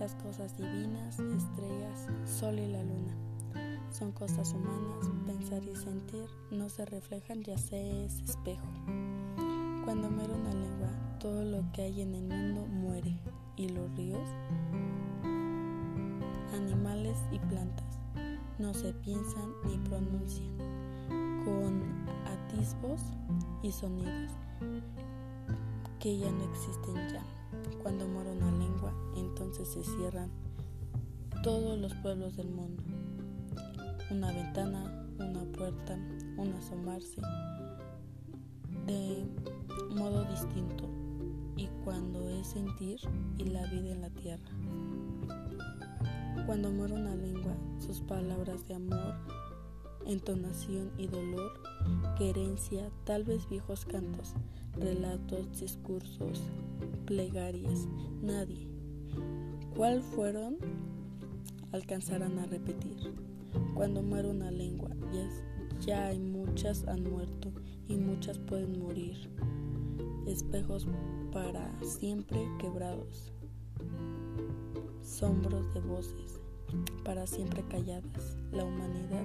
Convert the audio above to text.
las cosas divinas, estrellas, sol y la luna. Son cosas humanas, pensar y sentir no se reflejan, ya se es espejo. Cuando muere una lengua, todo lo que hay en el mundo muere, y los ríos, animales y plantas no se piensan ni pronuncian, con atisbos y sonidos que ya no existen ya. Cuando muere una lengua, entonces se cierran todos los pueblos del mundo. Una ventana, una puerta, un asomarse de modo distinto y cuando es sentir y la vida en la tierra. Cuando muere una lengua, sus palabras de amor, entonación y dolor, querencia, tal vez viejos cantos, relatos, discursos, plegarias, nadie. ¿Cuál fueron? Alcanzarán a repetir. Cuando muere una lengua, ya, ya hay muchas han muerto y muchas pueden morir. Espejos para siempre quebrados. Sombros de voces para siempre calladas. La humanidad.